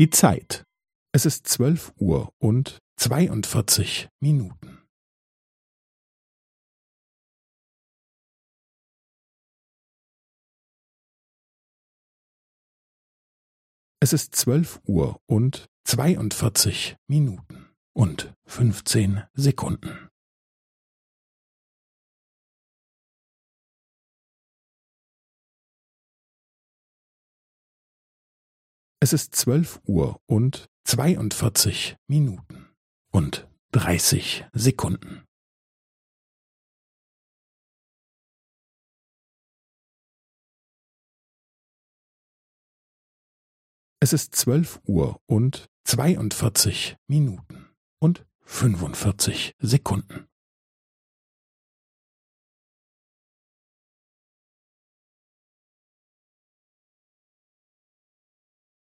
Die Zeit. Es ist zwölf Uhr und zweiundvierzig Minuten. Es ist zwölf Uhr und zweiundvierzig Minuten und fünfzehn Sekunden. Es ist zwölf Uhr und zweiundvierzig Minuten und dreißig Sekunden. Es ist zwölf Uhr und zweiundvierzig Minuten und fünfundvierzig Sekunden.